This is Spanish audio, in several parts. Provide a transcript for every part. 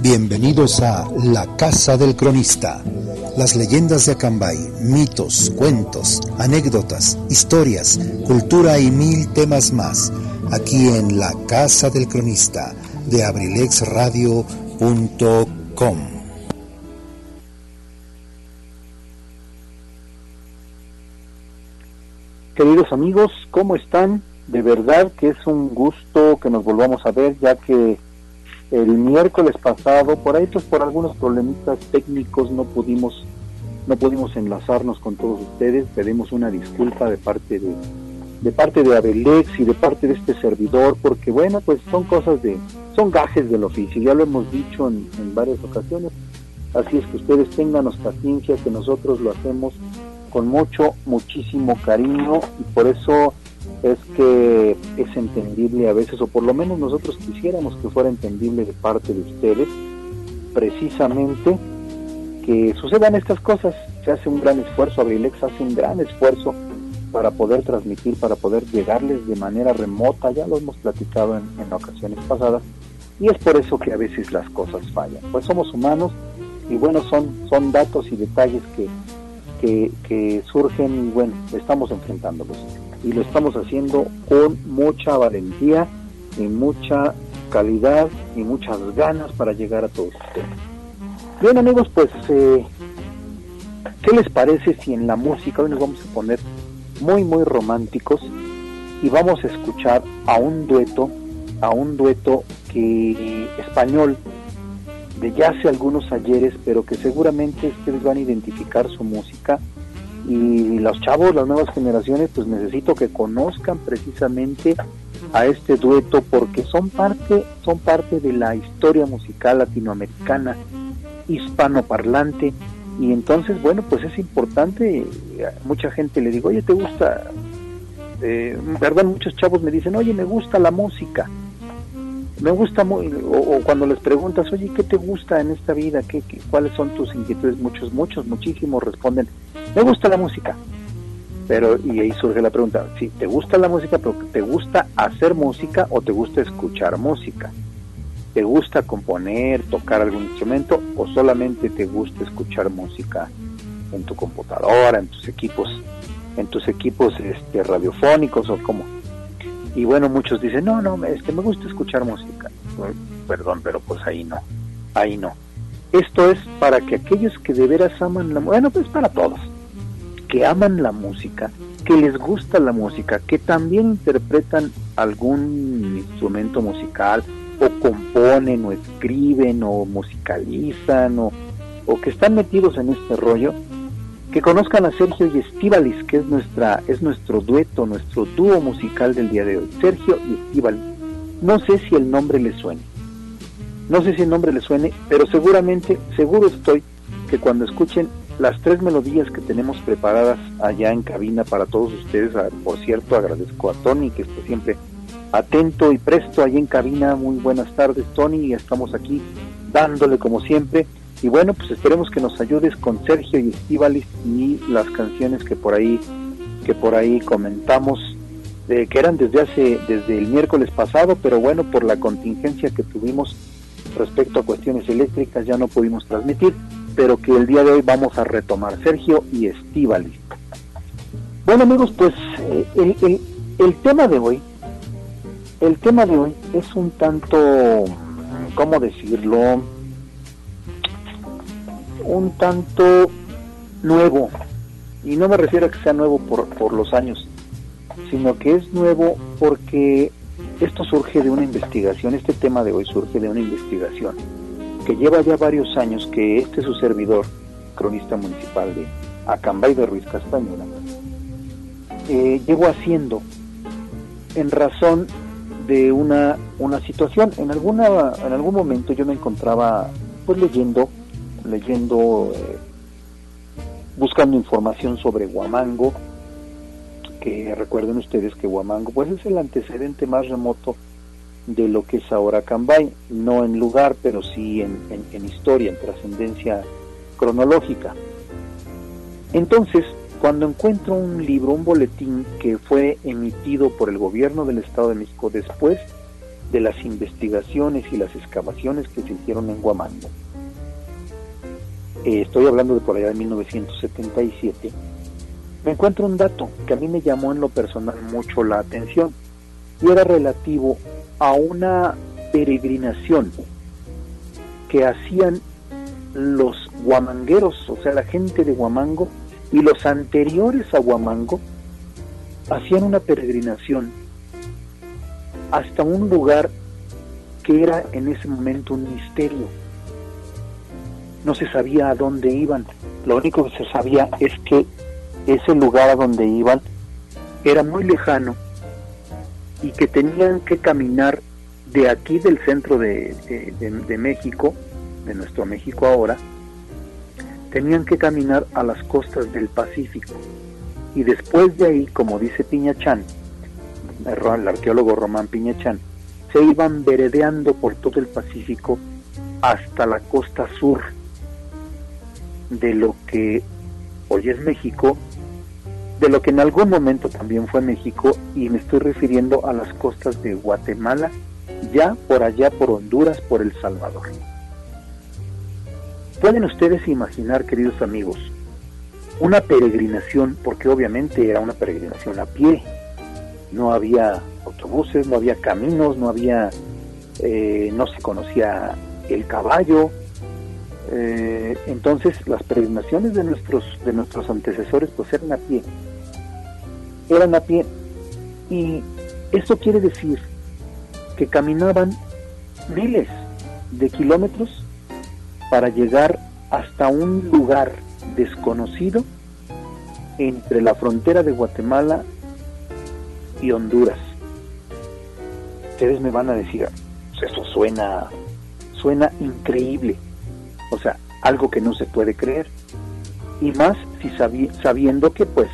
Bienvenidos a La Casa del Cronista. Las leyendas de Acambay, mitos, cuentos, anécdotas, historias, cultura y mil temas más. Aquí en La Casa del Cronista de abrilexradio.com. Queridos amigos, ¿cómo están? De verdad que es un gusto que nos volvamos a ver, ya que el miércoles pasado, por ahí pues por algunos problemitas técnicos no pudimos no pudimos enlazarnos con todos ustedes, pedimos una disculpa de parte de de parte de Abelex y de parte de este servidor, porque bueno, pues son cosas de, son gajes del oficio, ya lo hemos dicho en, en varias ocasiones, así es que ustedes tenganos paciencia, que nosotros lo hacemos con mucho, muchísimo cariño y por eso es que es entendible a veces, o por lo menos nosotros quisiéramos que fuera entendible de parte de ustedes, precisamente que sucedan estas cosas. Se hace un gran esfuerzo, Abrilex hace un gran esfuerzo para poder transmitir, para poder llegarles de manera remota, ya lo hemos platicado en, en ocasiones pasadas, y es por eso que a veces las cosas fallan. Pues somos humanos y bueno, son, son datos y detalles que, que, que surgen y bueno, estamos enfrentándolos y lo estamos haciendo con mucha valentía y mucha calidad y muchas ganas para llegar a todos ustedes. Bien amigos, pues, eh, ¿qué les parece si en la música hoy nos vamos a poner muy, muy románticos y vamos a escuchar a un dueto, a un dueto que español de ya hace algunos ayeres, pero que seguramente ustedes van a identificar su música y los chavos, las nuevas generaciones, pues necesito que conozcan precisamente a este dueto porque son parte, son parte de la historia musical latinoamericana, hispanoparlante, y entonces, bueno, pues es importante, mucha gente le digo, oye, ¿te gusta? Eh, ¿Verdad? Muchos chavos me dicen, oye, me gusta la música, me gusta muy, o, cuando les preguntas, oye, ¿qué te gusta en esta vida? ¿Qué, cuáles son tus inquietudes? Muchos, muchos, muchísimos responden, me gusta la música. Pero, y ahí surge la pregunta, si te gusta la música, pero ¿te gusta hacer música o te gusta escuchar música? ¿Te gusta componer, tocar algún instrumento o solamente te gusta escuchar música en tu computadora, en tus equipos, en tus equipos este, radiofónicos o cómo? Y bueno, muchos dicen, no, no, es que me gusta escuchar música. Perdón, pero pues ahí no, ahí no. Esto es para que aquellos que de veras aman la música, bueno, pues para todos, que aman la música, que les gusta la música, que también interpretan algún instrumento musical, o componen, o escriben, o musicalizan, o, o que están metidos en este rollo, que conozcan a Sergio y Estivalis, que es nuestra es nuestro dueto, nuestro dúo musical del día de hoy. Sergio y Estivalis. No sé si el nombre le suene. No sé si el nombre le suene, pero seguramente, seguro estoy que cuando escuchen las tres melodías que tenemos preparadas allá en cabina para todos ustedes, por cierto, agradezco a Tony que está siempre atento y presto allí en cabina. Muy buenas tardes, Tony, estamos aquí dándole como siempre. Y bueno, pues esperemos que nos ayudes con Sergio y Estivalis y las canciones que por ahí que por ahí comentamos eh, que eran desde hace desde el miércoles pasado, pero bueno, por la contingencia que tuvimos respecto a cuestiones eléctricas ya no pudimos transmitir, pero que el día de hoy vamos a retomar Sergio y Estivalis. Bueno amigos, pues eh, el, el, el tema de hoy, el tema de hoy es un tanto, ¿cómo decirlo? Un tanto nuevo, y no me refiero a que sea nuevo por, por los años, sino que es nuevo porque esto surge de una investigación, este tema de hoy surge de una investigación que lleva ya varios años que este su servidor, cronista municipal de Acambay de Ruiz Castañeda, eh, haciendo en razón de una, una situación. En, alguna, en algún momento yo me encontraba pues leyendo leyendo, eh, buscando información sobre Huamango, que recuerden ustedes que Huamango pues es el antecedente más remoto de lo que es ahora Cambay, no en lugar, pero sí en, en, en historia, en trascendencia cronológica. Entonces, cuando encuentro un libro, un boletín que fue emitido por el gobierno del Estado de México después de las investigaciones y las excavaciones que se hicieron en Huamango, eh, estoy hablando de por allá de 1977, me encuentro un dato que a mí me llamó en lo personal mucho la atención y era relativo a una peregrinación que hacían los guamangueros, o sea, la gente de Huamango y los anteriores a Huamango, hacían una peregrinación hasta un lugar que era en ese momento un misterio. No se sabía a dónde iban. Lo único que se sabía es que ese lugar a donde iban era muy lejano y que tenían que caminar de aquí del centro de, México, de nuestro México ahora, tenían que caminar a las costas del Pacífico. Y después de ahí, como dice Piñachán, el arqueólogo Román Piñachán, se iban veredeando por todo el Pacífico hasta la costa sur de lo que hoy es México, de lo que en algún momento también fue México, y me estoy refiriendo a las costas de Guatemala, ya por allá por Honduras, por El Salvador. Pueden ustedes imaginar, queridos amigos, una peregrinación, porque obviamente era una peregrinación a pie, no había autobuses, no había caminos, no había, eh, no se conocía el caballo, eh, entonces las peregrinaciones de nuestros de nuestros antecesores pues eran a pie, eran a pie. Y eso quiere decir que caminaban miles de kilómetros para llegar hasta un lugar desconocido entre la frontera de Guatemala y Honduras. Ustedes me van a decir, pues eso suena, suena increíble, o sea, algo que no se puede creer. Y más si sabiendo que pues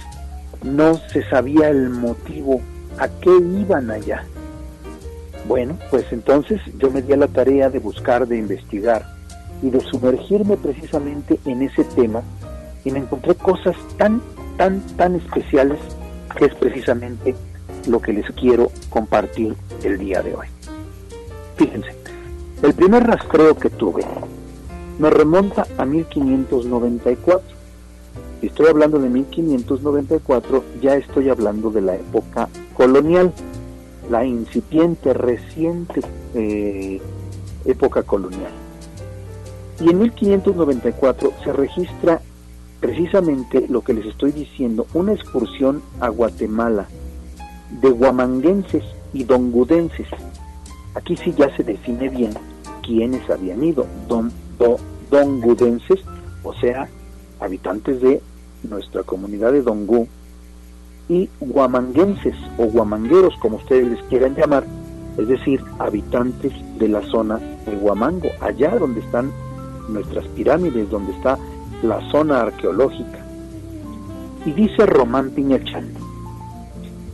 no se sabía el motivo a qué iban allá. Bueno, pues entonces yo me di a la tarea de buscar, de investigar y de sumergirme precisamente en ese tema y me encontré cosas tan, tan, tan especiales que es precisamente lo que les quiero compartir el día de hoy. Fíjense, el primer rastreo que tuve me remonta a 1594. Si estoy hablando de 1594, ya estoy hablando de la época colonial, la incipiente, reciente eh, época colonial. Y en 1594 se registra precisamente lo que les estoy diciendo, una excursión a Guatemala de guamanguenses y dongudenses. Aquí sí ya se define bien quiénes habían ido, don, dongudenses, o sea, habitantes de nuestra comunidad de Dongú, y guamanguenses o guamangueros, como ustedes les quieran llamar, es decir, habitantes de la zona de Guamango, allá donde están nuestras pirámides, donde está la zona arqueológica. Y dice Román Piñachán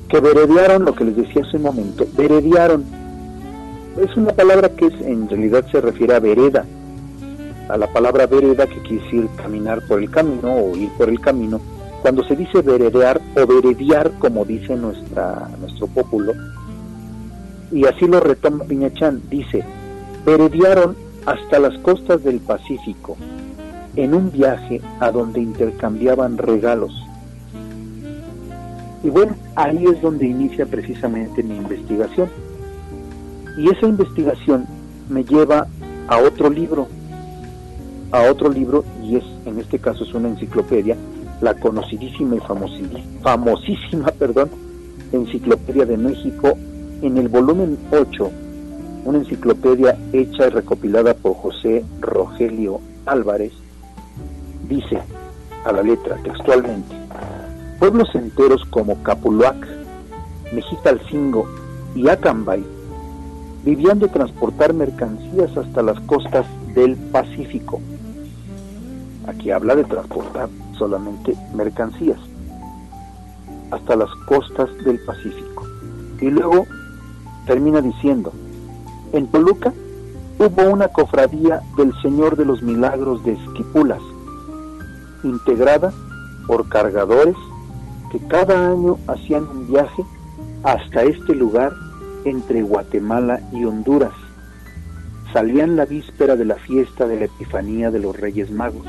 que veredearon lo que les decía hace un momento, veredearon. Es una palabra que en realidad se refiere a vereda, a la palabra vereda que quiere decir caminar por el camino o ir por el camino. Cuando se dice veredear o verediar, como dice nuestra, nuestro pópulo, y así lo retoma Piñachán, dice, veredearon hasta las costas del Pacífico, en un viaje a donde intercambiaban regalos. Y bueno, ahí es donde inicia precisamente mi investigación. Y esa investigación me lleva a otro libro, a otro libro, y es, en este caso es una enciclopedia, la conocidísima y famosísima, perdón, Enciclopedia de México, en el volumen 8, una enciclopedia hecha y recopilada por José Rogelio Álvarez, dice a la letra textualmente, pueblos enteros como Capuluac, Mexicalcingo y Acambay vivían de transportar mercancías hasta las costas del Pacífico. Aquí habla de transportar solamente mercancías hasta las costas del Pacífico. Y luego termina diciendo, en Toluca hubo una cofradía del Señor de los Milagros de Esquipulas, integrada por cargadores que cada año hacían un viaje hasta este lugar entre Guatemala y Honduras. Salían la víspera de la fiesta de la Epifanía de los Reyes Magos.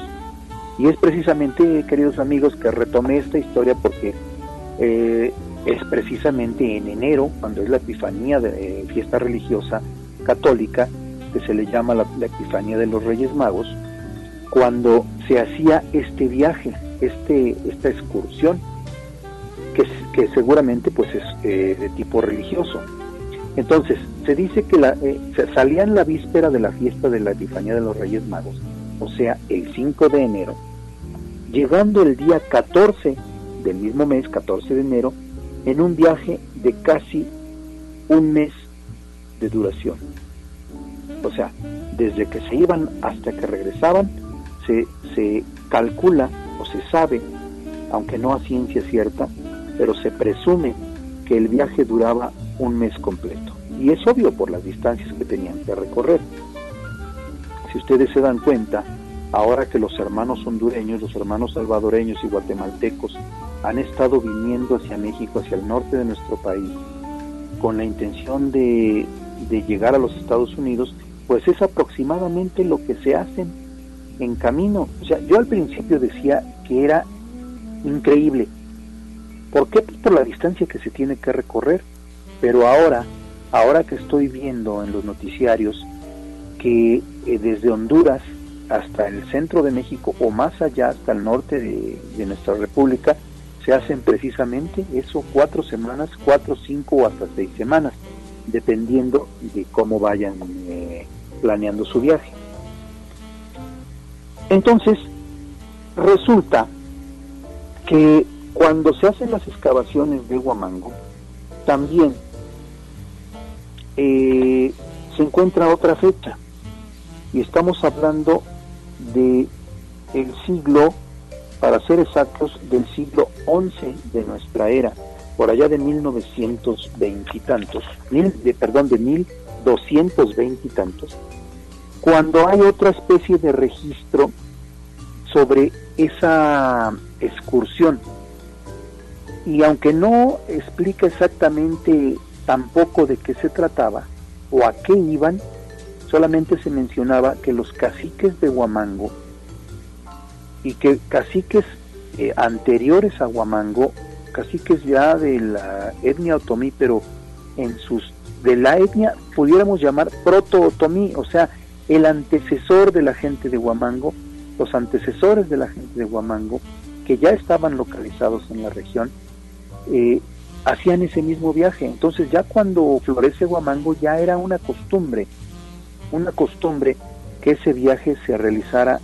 Y es precisamente, queridos amigos, que retomé esta historia porque eh, es precisamente en enero, cuando es la Epifanía de eh, fiesta religiosa católica, que se le llama la, Epifanía de los Reyes Magos, cuando se hacía este viaje, este, esta excursión, que, que seguramente pues es eh, de tipo religioso. Entonces, se dice que la, salía en la víspera de la fiesta de la Epifanía de los Reyes Magos, o sea, el 5 de enero, llegando el día 14 del mismo mes, 14 de enero, en un viaje de casi un mes de duración. O sea, desde que se iban hasta que regresaban, se, se calcula o se sabe, aunque no a ciencia cierta, pero se presume que el viaje duraba un mes completo. Y es obvio por las distancias que tenían que recorrer. Si ustedes se dan cuenta, ahora que los hermanos hondureños, los hermanos salvadoreños y guatemaltecos han estado viniendo hacia México, hacia el norte de nuestro país, con la intención de, de llegar a los Estados Unidos, pues es aproximadamente lo que se hacen en camino. O sea, yo al principio decía que era increíble. ¿Por qué? Pues por la distancia que se tiene que recorrer. Pero ahora, ahora que estoy viendo en los noticiarios que eh, desde Honduras hasta el centro de México o más allá hasta el norte de, nuestra república se hacen precisamente eso cuatro semanas, cuatro, cinco o hasta seis semanas, dependiendo de cómo vayan eh, planeando su viaje. Entonces, resulta que cuando se hacen las excavaciones de Huamango, también eh, se encuentra otra fecha, y estamos hablando de el siglo, para ser exactos, del siglo XI de nuestra era, por allá de 1920 y tantos, mil, de, perdón, de 1220 y tantos, cuando hay otra especie de registro sobre esa excursión. Y aunque no explica exactamente tampoco de qué se trataba o a qué iban, solamente se mencionaba que los caciques de Huamango y que caciques eh, anteriores a Huamango, caciques ya de la etnia otomí, pero en sus de la etnia pudiéramos llamar proto-otomí, o sea, el antecesor de la gente de Huamango, los antecesores de la gente de Huamango, que ya estaban localizados en la región, eh, hacían ese mismo viaje. Entonces ya cuando florece Huamango ya era una costumbre una costumbre que ese viaje se realizara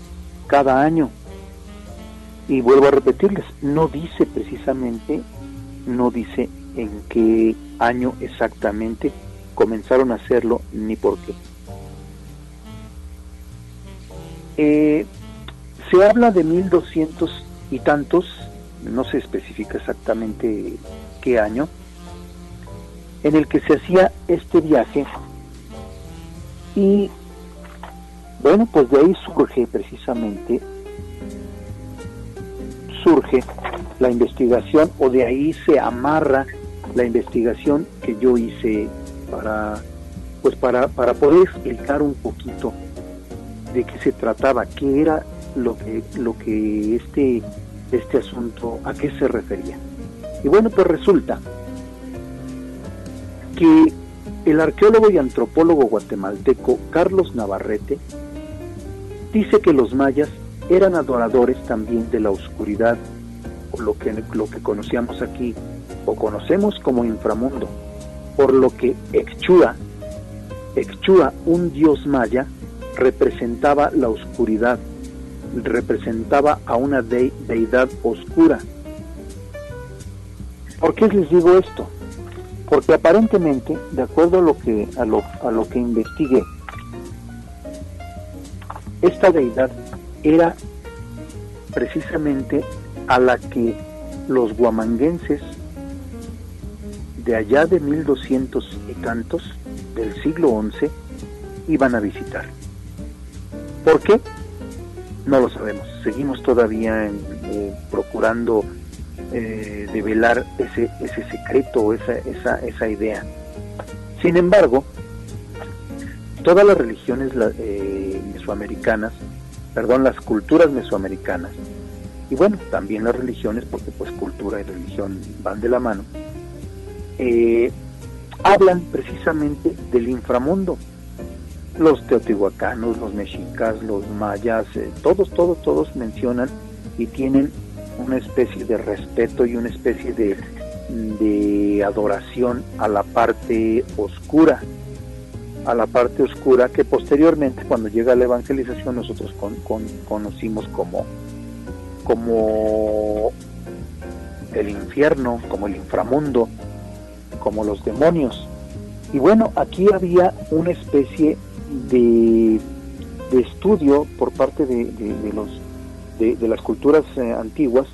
cada año. Y vuelvo a repetirles, no dice precisamente, no dice en qué año exactamente comenzaron a hacerlo ni por qué. Eh, se habla de 1200 y tantos, no se especifica exactamente qué año, en el que se hacía este viaje y bueno, pues de ahí surge precisamente, surge la investigación o de ahí se amarra la investigación que yo hice para pues para, para poder explicar un poquito de qué se trataba, qué era lo que lo que este este asunto a qué se refería. Y bueno, pues resulta que el arqueólogo y antropólogo guatemalteco Carlos Navarrete dice que los mayas eran adoradores también de la oscuridad, lo que, lo que conocíamos aquí, o conocemos como inframundo, por lo que Exchua, Exchua, un dios maya, representaba la oscuridad, representaba a una deidad oscura. ¿Por qué les digo esto? Porque aparentemente, de acuerdo a lo que, a lo, a lo que investigué, esta deidad era precisamente a la que los guamanguenses de allá de 1200 y tantos del siglo XI iban a visitar. ¿Por qué? No lo sabemos. Seguimos todavía eh, procurando eh, develar ese, ese secreto, esa, esa, esa idea. Sin embargo, todas las religiones eh, mesoamericanas, perdón, las culturas mesoamericanas, y bueno, también las religiones, porque pues cultura y religión van de la mano, eh, hablan precisamente del inframundo. Los teotihuacanos, los mexicas, los mayas, eh, todos, todos, todos mencionan y tienen una especie de respeto y una especie de, de adoración a la parte oscura, a la parte oscura que posteriormente cuando llega la evangelización nosotros conocimos como, como el infierno, como el inframundo, como los demonios. Y bueno, aquí había una especie de, estudio por parte de, los, de, las culturas eh, antiguas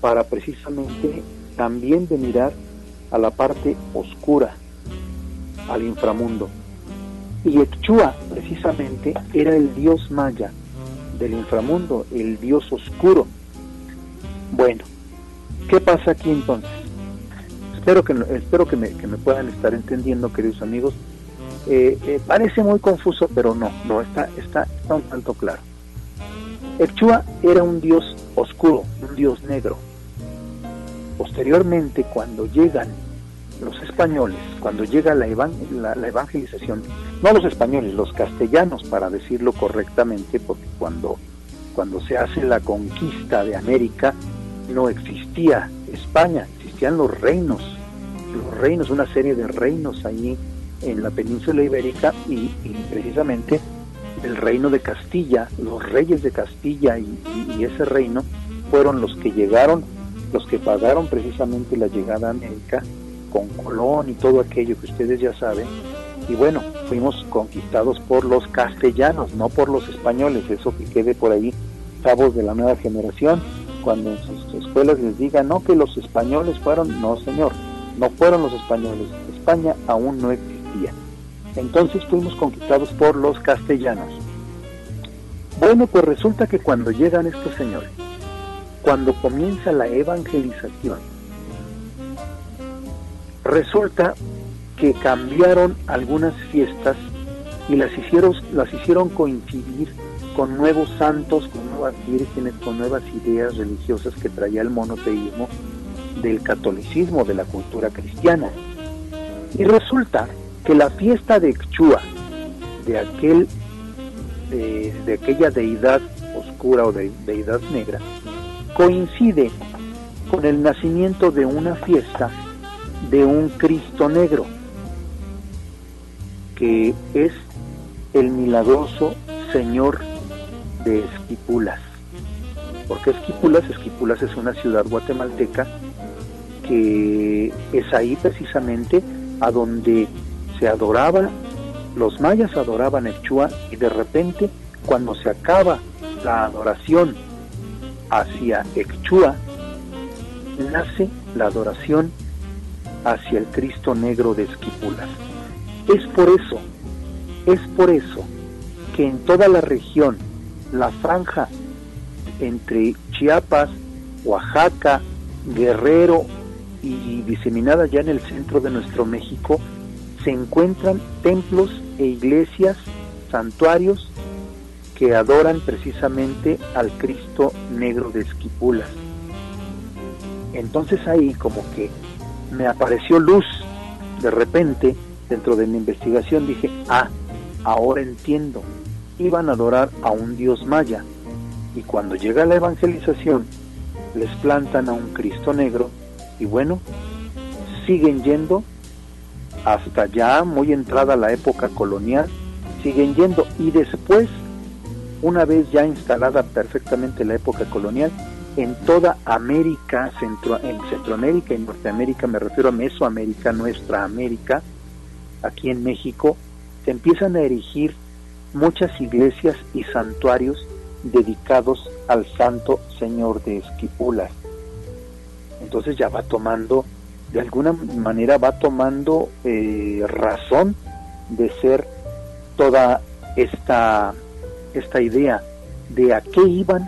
para precisamente también de mirar a la parte oscura, al inframundo. Y Echua precisamente era el dios maya del inframundo, el dios oscuro. Bueno, ¿qué pasa aquí entonces? Espero que, espero que me, puedan estar entendiendo, queridos amigos. Eh, eh, parece muy confuso, pero no, no, está, está, está un tanto claro. Echua era un dios oscuro, un dios negro. Posteriormente, cuando llegan los españoles, cuando llega la, la, evangelización, no los españoles, los castellanos, para decirlo correctamente, porque cuando, cuando se hace la conquista de América, no existía España, existían los reinos, los reinos, una serie de reinos ahí en la península ibérica y, precisamente el reino de Castilla, los reyes de Castilla y, ese reino fueron los que llegaron, los que pagaron precisamente la llegada a América con Colón y todo aquello que ustedes ya saben. Y bueno, fuimos conquistados por los castellanos, no por los españoles, eso que quede por ahí, cabos de la nueva generación cuando en sus escuelas les digan, no, que los españoles fueron, no señor, no fueron los españoles, España aún no existía. Entonces fuimos conquistados por los castellanos. Bueno, pues resulta que cuando llegan estos señores, cuando comienza la evangelización, resulta que cambiaron algunas fiestas y las hicieron, las hicieron coincidir con nuevos santos, con nuevas vírgenes, con nuevas ideas religiosas que traía el monoteísmo del catolicismo, de la cultura cristiana. Y resulta que la fiesta de Xchua, de, aquel, de, aquella deidad oscura o de, deidad negra, coincide con el nacimiento de una fiesta de un Cristo negro, que es el milagroso Señor de Esquipulas. ¿Por qué Esquipulas? Esquipulas es una ciudad guatemalteca que es ahí precisamente a donde se adoraba, los mayas adoraban el Chua y de repente cuando se acaba la adoración hacia Echua, nace la adoración hacia el Cristo negro de Esquipulas. Es por eso, es por eso que en toda la región la franja entre Chiapas, Oaxaca, Guerrero y diseminada ya en el centro de nuestro México, se encuentran templos e iglesias, santuarios que adoran precisamente al Cristo negro de Esquipulas. Entonces ahí como que me apareció luz de repente dentro de mi investigación, dije, ah, ahora entiendo, iban a adorar a un dios maya. Y cuando llega la evangelización, les plantan a un Cristo negro y bueno, siguen yendo hasta ya muy entrada la época colonial, siguen yendo y después, una vez ya instalada perfectamente la época colonial, en toda América, Centro, en Centroamérica y Norteamérica, me refiero a Mesoamérica, nuestra América, aquí en México, se empiezan a erigir muchas iglesias y santuarios dedicados al Santo Señor de Esquipulas. Entonces ya va tomando, de alguna manera va tomando eh, razón de ser toda esta, esta idea de a qué iban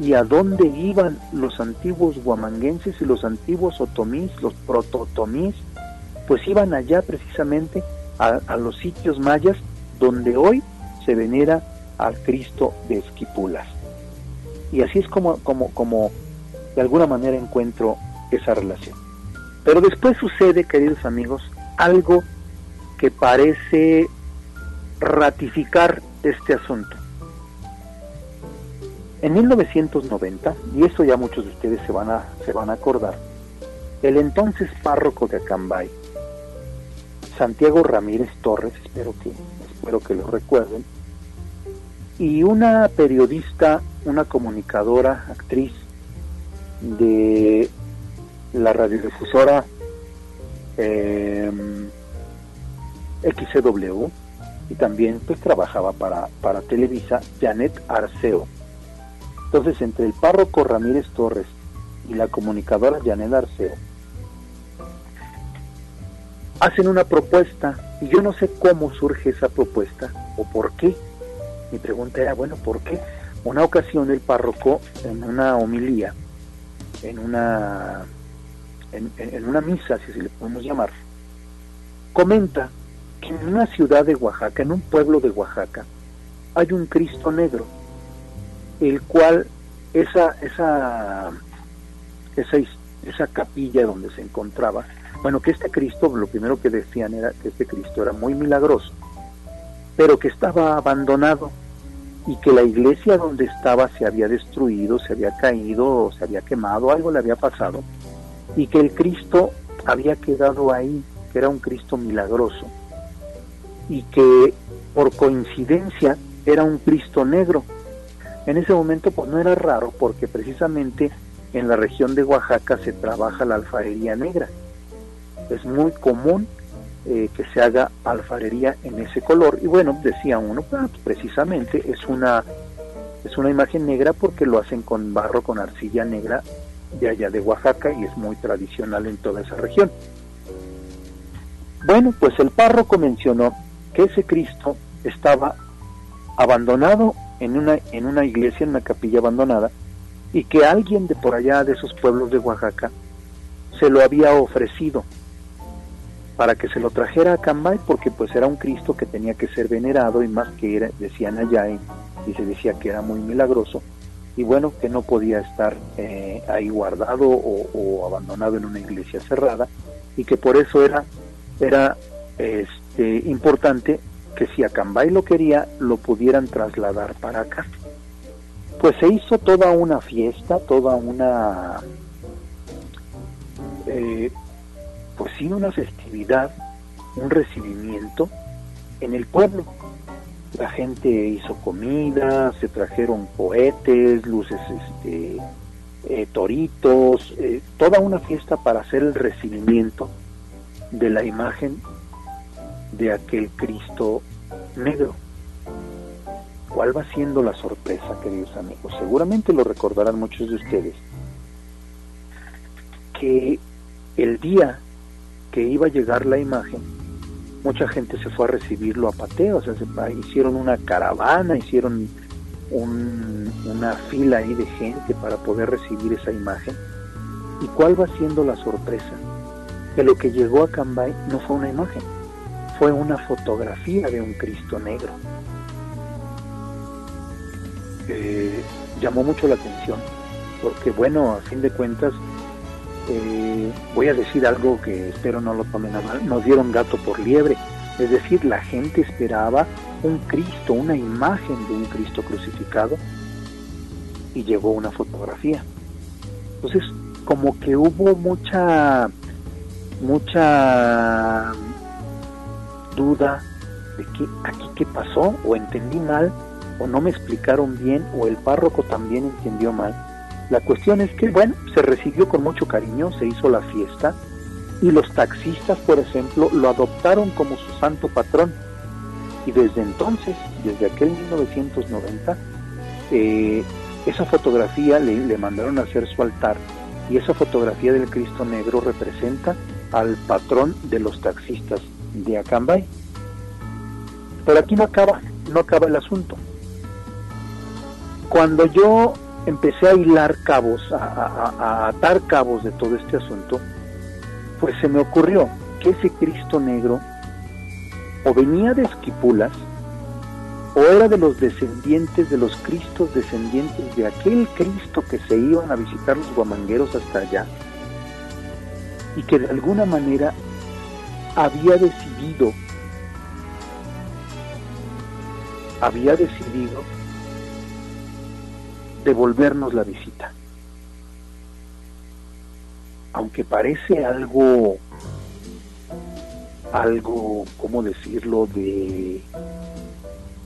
y a dónde iban los antiguos guamanguenses y los antiguos otomís, los prototomís, pues iban allá precisamente a, los sitios mayas donde hoy se venera al Cristo de Esquipulas. Y así es como, como, como de alguna manera encuentro esa relación. Pero después sucede, queridos amigos, algo que parece ratificar este asunto. En 1990, y eso ya muchos de ustedes se van a, se van a acordar, el entonces párroco de Acambay, Santiago Ramírez Torres, espero que, espero que lo recuerden, y una periodista, una comunicadora, actriz de la radiodifusora eh, XCW, y también pues trabajaba para, para Televisa, Janet Arceo. Entonces, entre el párroco Ramírez Torres y la comunicadora Janet Arceo, hacen una propuesta y yo no sé cómo surge esa propuesta o por qué. Mi pregunta era, bueno, ¿por qué? Una ocasión el párroco en una homilía, en una, en, una misa, si le podemos llamar, comenta que en una ciudad de Oaxaca, en un pueblo de Oaxaca, hay un Cristo negro, el cual esa, esa, esa, esa capilla donde se encontraba bueno, que este Cristo, lo primero que decían era que este Cristo era muy milagroso, pero que estaba abandonado y que la iglesia donde estaba se había destruido, se había caído, se había quemado, algo le había pasado, y que el Cristo había quedado ahí, que era un Cristo milagroso, y que por coincidencia era un Cristo negro. En ese momento pues no era raro porque precisamente en la región de Oaxaca se trabaja la alfarería negra es muy común eh, que se haga alfarería en ese color y bueno decía uno ah, pues, precisamente es una es una imagen negra porque lo hacen con barro con arcilla negra de allá de Oaxaca y es muy tradicional en toda esa región. Bueno pues el párroco mencionó que ese Cristo estaba abandonado en una en una iglesia en una capilla abandonada y que alguien de por allá de esos pueblos de Oaxaca se lo había ofrecido para que se lo trajera a Cambay porque pues era un Cristo que tenía que ser venerado y más que era, decían allá y, se decía que era muy milagroso y bueno que no podía estar eh, ahí guardado o, abandonado en una iglesia cerrada y que por eso era era este importante que si a Cambay lo quería lo pudieran trasladar para acá pues se hizo toda una fiesta toda una eh, pues sí una festividad, un recibimiento en el pueblo. La gente hizo comida, se trajeron cohetes, luces, este, eh, toritos, eh, toda una fiesta para hacer el recibimiento de la imagen de aquel Cristo negro. ¿Cuál va siendo la sorpresa, queridos amigos? Seguramente lo recordarán muchos de ustedes, que el día que iba a llegar la imagen, mucha gente se fue a recibirlo a pateo, o sea, se, hicieron una caravana, hicieron una fila ahí de gente para poder recibir esa imagen. ¿Y cuál va siendo la sorpresa? Que lo que llegó a Cambay no fue una imagen, fue una fotografía de un Cristo negro. Eh, llamó mucho la atención, porque bueno, a fin de cuentas, eh, voy a decir algo que espero no lo tomen a mal, nos dieron gato por liebre, es decir, la gente esperaba un Cristo, una imagen de un Cristo crucificado. Y llegó una fotografía. Entonces, como que hubo mucha, mucha duda de que aquí qué pasó, o entendí mal, o no me explicaron bien, o el párroco también entendió mal la cuestión es que, bueno, se recibió con mucho cariño, se hizo la fiesta y los taxistas, por ejemplo, lo adoptaron como su santo patrón. Y desde entonces, desde aquel 1990, eh, esa fotografía le, le mandaron a hacer su altar y esa fotografía del Cristo Negro representa al patrón de los taxistas de Acambay. Pero aquí no acaba, no acaba el asunto. Cuando yo empecé a hilar cabos, a, atar cabos de todo este asunto, pues se me ocurrió que ese Cristo negro o venía de Esquipulas, o era de los descendientes de los Cristos descendientes de aquel Cristo que se iban a visitar los guamangueros hasta allá, y que de alguna manera había decidido, había decidido devolvernos la visita. Aunque parece algo, algo, ¿cómo decirlo?, de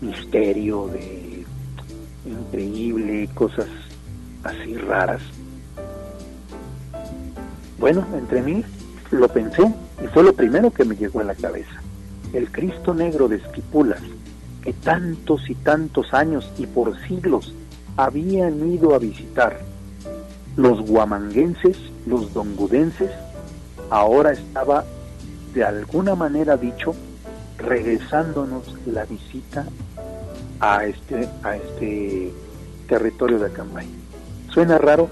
misterio, de increíble, cosas así raras. Bueno, entre mí lo pensé y fue lo primero que me llegó a la cabeza. El Cristo negro de Esquipulas, que tantos y tantos años y por siglos habían ido a visitar. Los guamanguenses, los dongudenses, ahora estaba de alguna manera dicho regresándonos la visita a este, a este territorio de Acambay. Suena raro,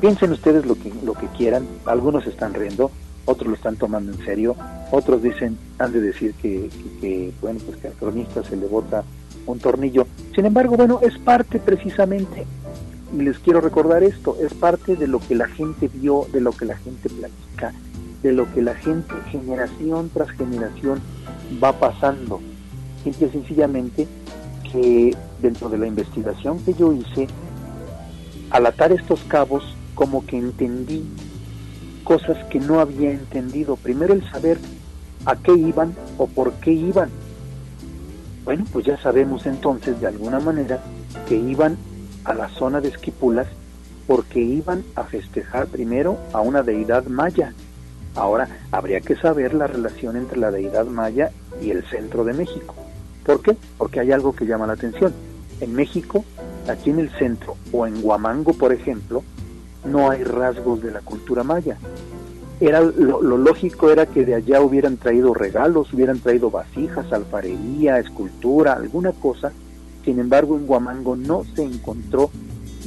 piensen ustedes lo que, lo que quieran, algunos están riendo, otros lo están tomando en serio, otros dicen, han de decir que, que, bueno, pues que al cronista se le bota un tornillo. Sin embargo, bueno, es parte precisamente, y les quiero recordar esto, es parte de lo que la gente vio, de lo que la gente platica, de lo que la gente generación tras generación va pasando. Simple sencillamente que dentro de la investigación que yo hice, al atar estos cabos, como que entendí cosas que no había entendido. Primero el saber a qué iban o por qué iban. Bueno, pues ya sabemos entonces de alguna manera que iban a la zona de Esquipulas porque iban a festejar primero a una deidad maya. Ahora, habría que saber la relación entre la deidad maya y el centro de México. ¿Por qué? Porque hay algo que llama la atención. En México, aquí en el centro o en Huamango, por ejemplo, no hay rasgos de la cultura maya. Era lo, lógico era que de allá hubieran traído regalos, hubieran traído vasijas, alfarería, escultura, alguna cosa. Sin embargo, en Huamango no se encontró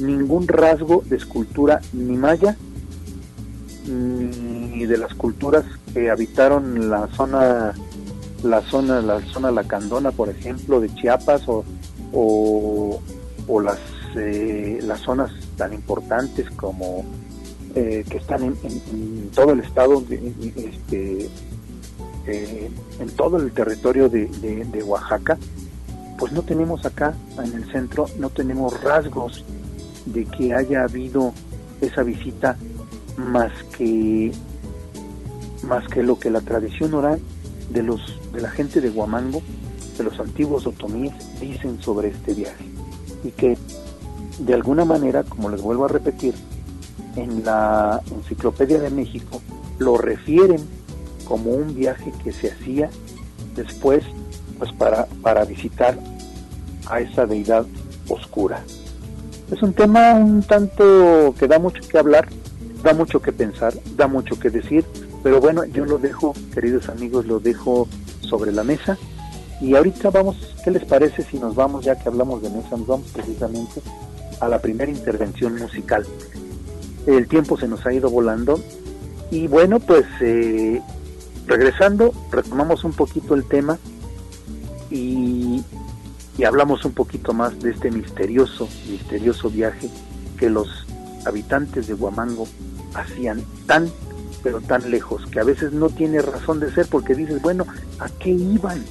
ningún rasgo de escultura ni maya ni de las culturas que habitaron la zona la zona la zona lacandona por ejemplo de Chiapas o, o, las eh, las zonas tan importantes como eh, que están en, todo el estado, este, eh, en todo el territorio de, Oaxaca, pues no tenemos acá en el centro, no tenemos rasgos de que haya habido esa visita más que más que lo que la tradición oral de los de la gente de Huamango, de los antiguos otomíes dicen sobre este viaje. Y que de alguna manera, como les vuelvo a repetir, en la Enciclopedia de México lo refieren como un viaje que se hacía después pues para, para visitar a esa deidad oscura. Es un tema un tanto que da mucho que hablar, da mucho que pensar, da mucho que decir, pero bueno, yo lo dejo, queridos amigos, lo dejo sobre la mesa y ahorita vamos, ¿qué les parece si nos vamos, ya que hablamos de mesa, nos vamos precisamente a la primera intervención musical. El tiempo se nos ha ido volando y bueno, pues eh, regresando, retomamos un poquito el tema y, y hablamos un poquito más de este misterioso, misterioso viaje que los habitantes de Huamango hacían tan, pero tan lejos, que a veces no tiene razón de ser porque dices, bueno, ¿a qué iban?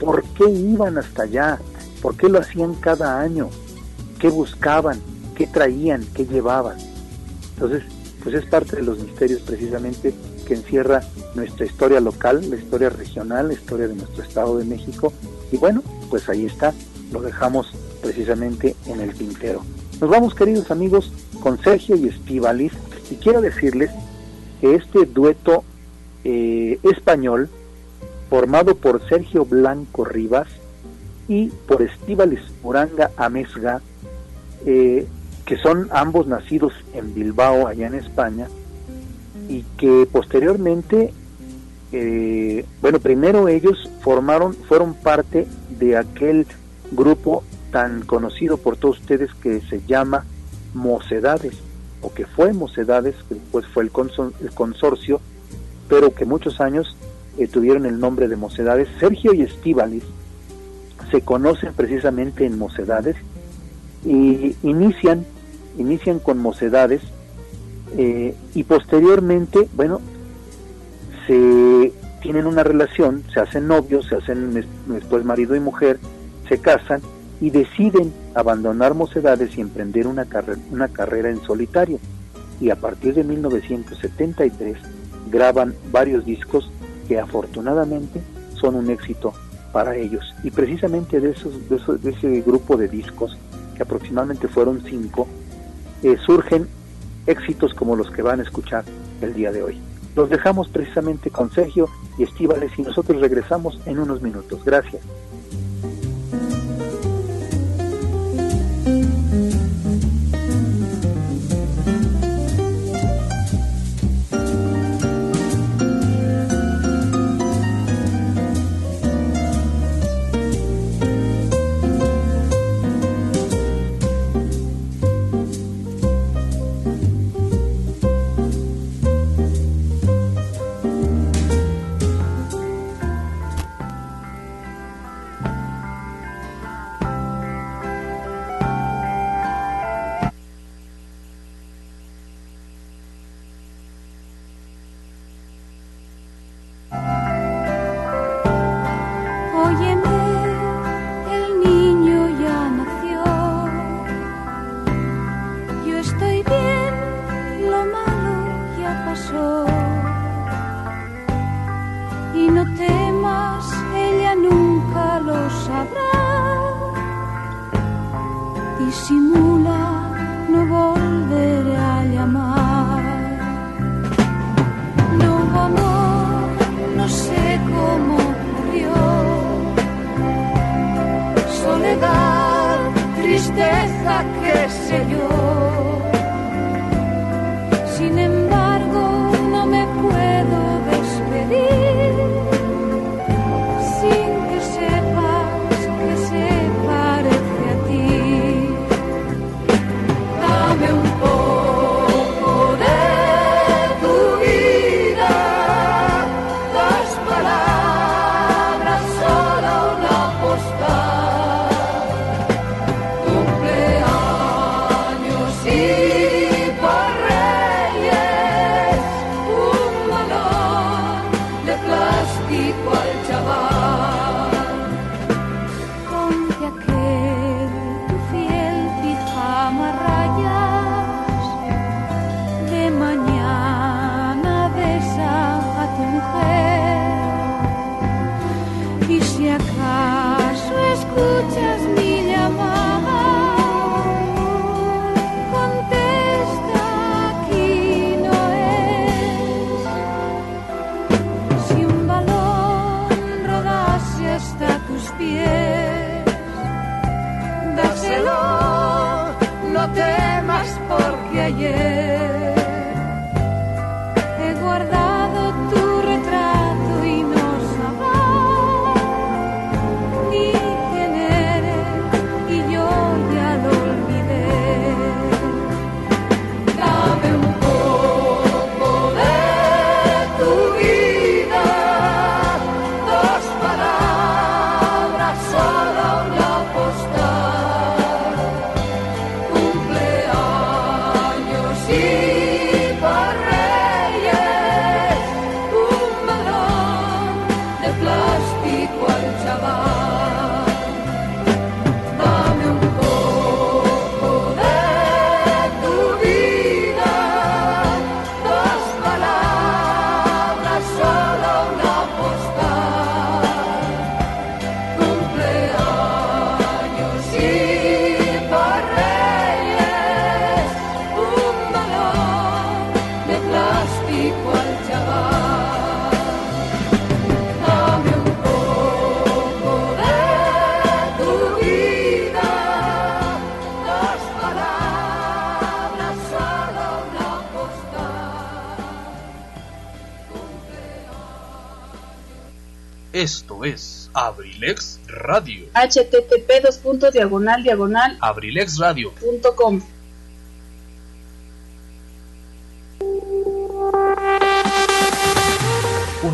¿Por qué iban hasta allá? ¿Por qué lo hacían cada año? qué buscaban, qué traían, qué llevaban. Entonces, pues es parte de los misterios precisamente que encierra nuestra historia local, la historia regional, la historia de nuestro Estado de México. Y bueno, pues ahí está, lo dejamos precisamente en el tintero. Nos vamos, queridos amigos, con Sergio y Estivalis, y quiero decirles que este dueto eh, español, formado por Sergio Blanco Rivas y por Estivalis Uranga Amesga, eh, que son ambos nacidos en Bilbao, allá en España, y que posteriormente, eh, bueno, primero ellos formaron, fueron parte de aquel grupo tan conocido por todos ustedes que se llama Mocedades, o que fue Mocedades, que después fue el, consorcio, pero que muchos años eh, tuvieron el nombre de Mocedades. Sergio y Estíbalis se conocen precisamente en Mocedades y inician, inician con Mocedades eh, y posteriormente, bueno, se tienen una relación, se hacen novios, se hacen después marido y mujer, se casan y deciden abandonar Mocedades y emprender una, una carrera en solitario. Y a partir de 1973 graban varios discos que afortunadamente son un éxito para ellos. Y precisamente de, esos, de, ese grupo de discos, que aproximadamente fueron cinco, eh, surgen éxitos como los que van a escuchar el día de hoy. Los dejamos precisamente con Sergio y Estíbales y nosotros regresamos en unos minutos. Gracias. disimula, no volveré a llamar. No amor, no sé cómo ocurrió. Soledad, tristeza, qué sé yo. Abrilex Radio. http dos puntos diagonal diagonal abrilexradio.com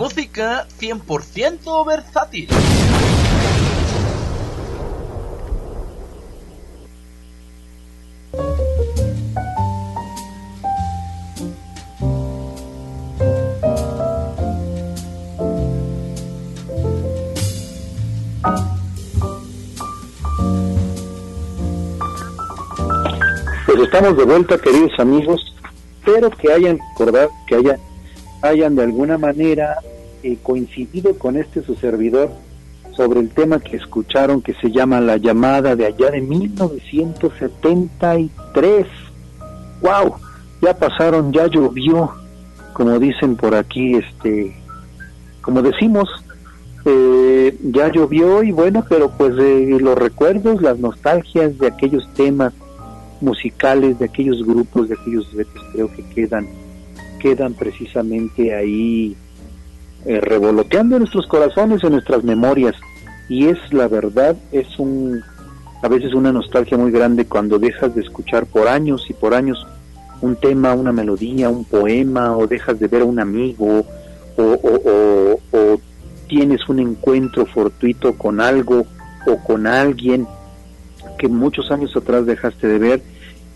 Música 100% versátil. Pues estamos de vuelta, queridos amigos. Espero que hayan recordado, que haya, hayan de alguna manera eh, coincidido con este su servidor sobre el tema que escucharon que se llama La llamada de allá de 1973. ¡Wow! Ya pasaron, ya llovió, como dicen por aquí, este, como decimos, eh, ya llovió y bueno, pero pues eh, los recuerdos, las nostalgias de aquellos temas musicales de aquellos grupos, de aquellos duetos, creo que quedan, quedan precisamente ahí eh, revoloteando en nuestros corazones, en nuestras memorias. Y es la verdad, es un, a veces una nostalgia muy grande cuando dejas de escuchar por años y por años un tema, una melodía, un poema, o dejas de ver a un amigo, o, tienes un encuentro fortuito con algo o con alguien que muchos años atrás dejaste de ver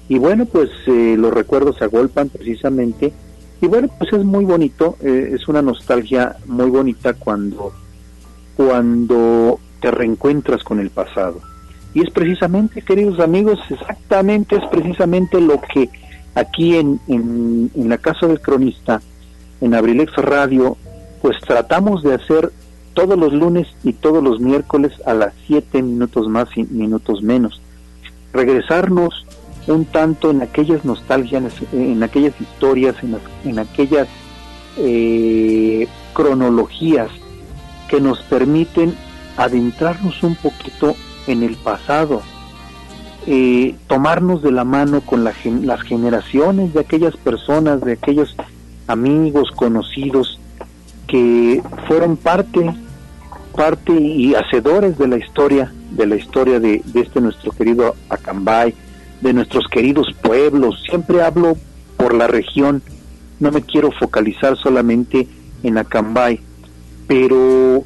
y bueno pues eh, los recuerdos se agolpan precisamente y bueno pues es muy bonito eh, es una nostalgia muy bonita cuando cuando te reencuentras con el pasado y es precisamente queridos amigos exactamente es precisamente lo que aquí en, en, en la casa del cronista en Abrilex Radio pues tratamos de hacer todos los lunes y todos los miércoles a las 7 minutos más y minutos menos. Regresarnos un tanto en aquellas nostalgias, en aquellas historias, en, en aquellas eh, cronologías que nos permiten adentrarnos un poquito en el pasado, eh, tomarnos de la mano con la, las generaciones de aquellas personas, de aquellos amigos, conocidos, que fueron parte parte y hacedores de la historia de la historia de, de, este nuestro querido Acambay de nuestros queridos pueblos. Siempre hablo por la región. No me quiero focalizar solamente en Acambay pero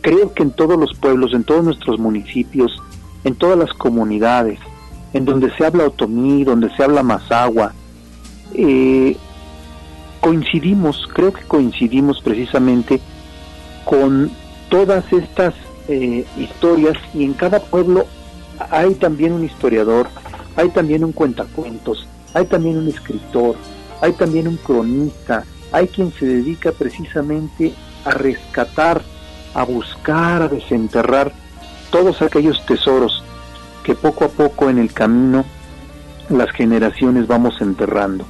creo que en todos los pueblos en todos nuestros municipios en todas las comunidades en donde se habla otomí donde se habla mazagua eh, coincidimos, creo que coincidimos precisamente con todas estas eh, historias y en cada pueblo hay también un historiador, hay también un cuentacuentos, hay también un escritor, hay también un cronista, hay quien se dedica precisamente a rescatar, a buscar, a desenterrar todos aquellos tesoros que poco a poco en el camino las generaciones vamos enterrando.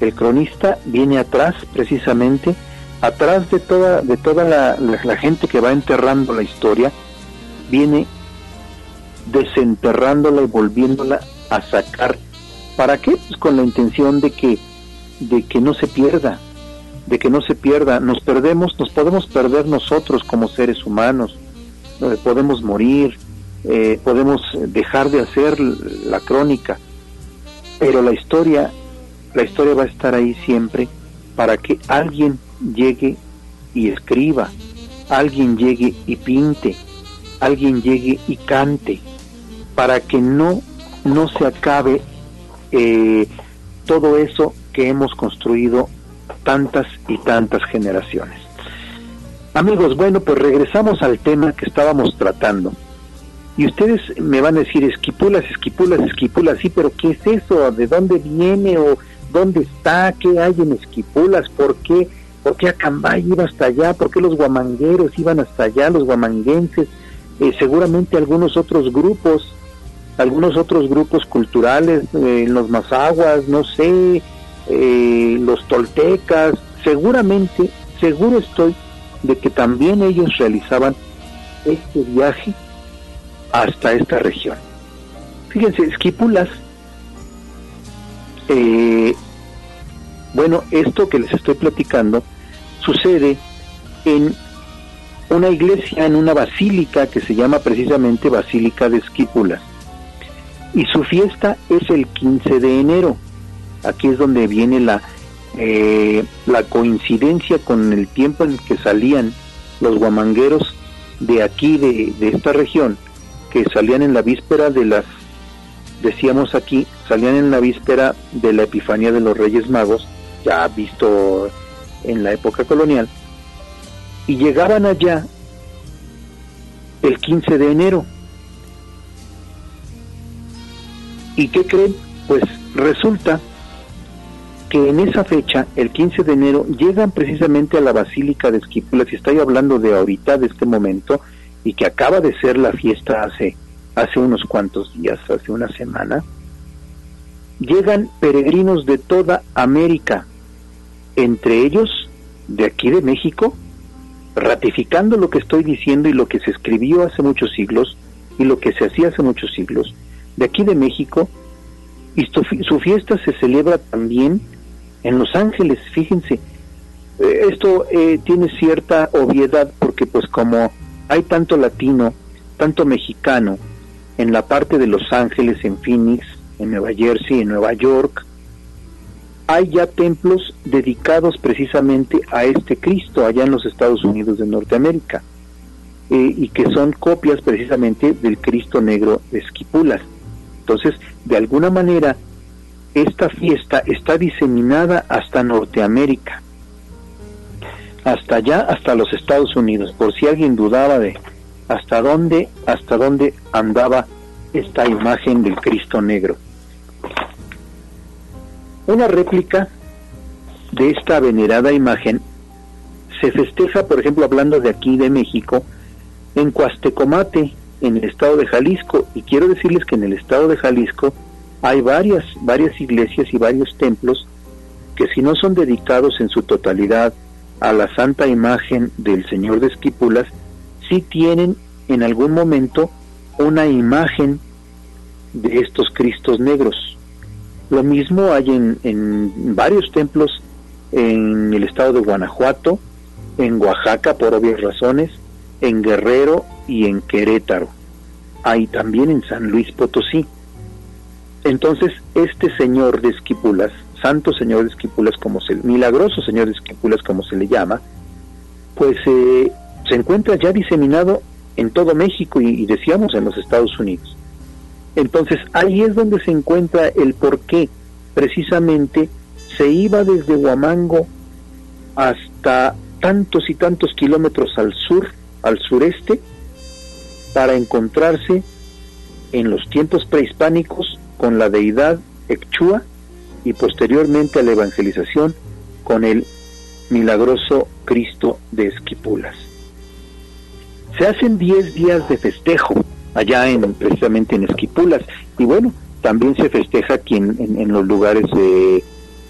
El cronista viene atrás precisamente atrás de toda de toda la, la, la, gente que va enterrando la historia viene desenterrándola y volviéndola a sacar. Para qué pues con la intención de que de que no se pierda de que no se pierda. Nos perdemos, nos podemos perder nosotros como seres humanos, eh, podemos morir, eh, podemos dejar de hacer la crónica, pero la historia, la historia va a estar ahí siempre para que alguien llegue y escriba, alguien llegue y pinte, alguien llegue y cante, para que no, no se acabe eh, todo eso que hemos construido tantas y tantas generaciones. Amigos, bueno, pues regresamos al tema que estábamos tratando. Y ustedes me van a decir, esquipulas, esquipulas, esquipulas, sí, pero ¿qué es eso? ¿De dónde viene o dónde está? ¿Qué hay en esquipulas? ¿Por qué? ¿Por qué Acambay iba hasta allá? ¿Por qué los guamangueros iban hasta allá, los guamanguenses? Eh, seguramente algunos otros grupos, algunos otros grupos culturales, eh, los mazaguas, no sé, eh, los toltecas, seguramente, seguro estoy de que también ellos realizaban este viaje hasta esta región. Fíjense, Esquipulas, eh, bueno, esto que les estoy platicando sucede en una iglesia, en una basílica que se llama precisamente Basílica de Esquipulas. Y su fiesta es el 15 de enero. Aquí es donde viene la, eh, la coincidencia con el tiempo en que salían los guamangueros de aquí, de, de esta región, que salían en la víspera de las, decíamos aquí, salían en la víspera de la Epifanía de los Reyes Magos, ya visto en la época colonial, y llegaban allá el 15 de enero. ¿Y qué creen? Pues resulta que en esa fecha, el 15 de enero, llegan precisamente a la Basílica de Esquipulas, y estoy hablando de ahorita, de este momento, y que acaba de ser la fiesta hace, hace unos cuantos días, hace una semana, llegan peregrinos de toda América, entre ellos de aquí de México, ratificando lo que estoy diciendo y lo que se escribió hace muchos siglos y lo que se hacía hace muchos siglos, de aquí de México, y su fiesta se celebra también en Los Ángeles, fíjense, eh, esto eh, tiene cierta obviedad porque pues como hay tanto latino, tanto mexicano en la parte de Los Ángeles, en Phoenix, en Nueva Jersey, en Nueva York, hay ya templos dedicados precisamente a este Cristo allá en los Estados Unidos de Norteamérica eh, y que son copias precisamente del Cristo negro de Esquipulas. Entonces, de alguna manera, esta fiesta está diseminada hasta Norteamérica, hasta allá, hasta los Estados Unidos, por si alguien dudaba de hasta dónde, hasta dónde andaba esta imagen del Cristo negro. Una réplica de esta venerada imagen se festeja, por ejemplo, hablando de aquí de México, en Cuastecomate, en el estado de Jalisco, y quiero decirles que en el estado de Jalisco hay varias, varias iglesias y varios templos que si no son dedicados en su totalidad a la santa imagen del Señor de Esquipulas, sí tienen en algún momento una imagen de estos Cristos negros. Lo mismo hay en, en varios templos en el estado de Guanajuato, en Oaxaca por obvias razones, en Guerrero y en Querétaro. Hay también en San Luis Potosí. Entonces, este señor de Esquipulas, santo señor de Esquipulas, como se, milagroso señor de Esquipulas, como se le llama, pues eh, se encuentra ya diseminado en todo México y, y, decíamos en los Estados Unidos. Entonces, ahí es donde se encuentra el por qué precisamente se iba desde Huamango hasta tantos y tantos kilómetros al sur, al sureste, para encontrarse en los tiempos prehispánicos con la deidad Echua y posteriormente a la evangelización con el milagroso Cristo de Esquipulas. Se hacen 10 días de festejo allá en precisamente en Esquipulas y bueno, también se festeja aquí en, en, los lugares de